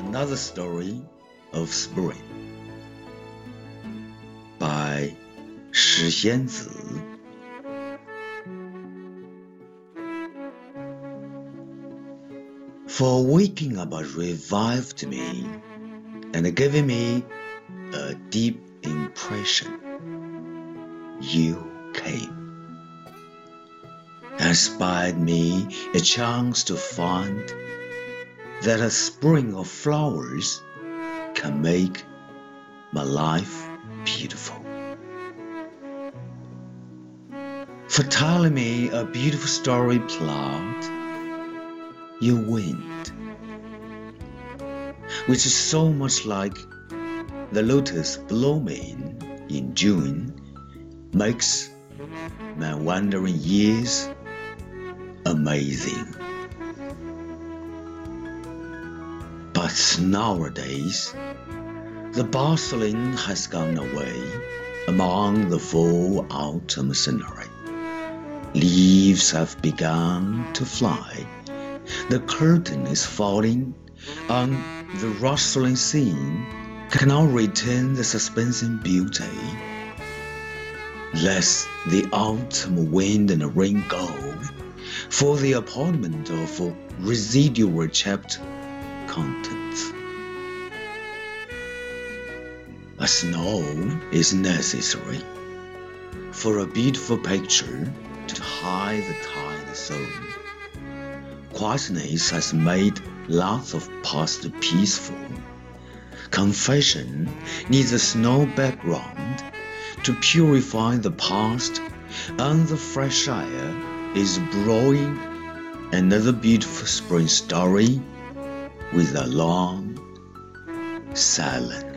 Another Story of Spring by 石仙子 For waking up revived me and giving me a deep impression. You came and spied me a chance to find that a spring of flowers can make my life beautiful. For telling me a beautiful story plot, you wind, which is so much like the lotus blooming in June, makes my wandering years amazing. But nowadays, the bustling has gone away among the full autumn scenery. Leaves have begun to fly. The curtain is falling on the rustling scene cannot retain the suspensing beauty. Lest the autumn wind and rain go for the appointment of residual chapter contents. A snow is necessary for a beautiful picture to hide the tired soul. Quietness has made lots of past peaceful. Confession needs a snow background to purify the past, and the fresh air is blowing another beautiful spring story with a long silence.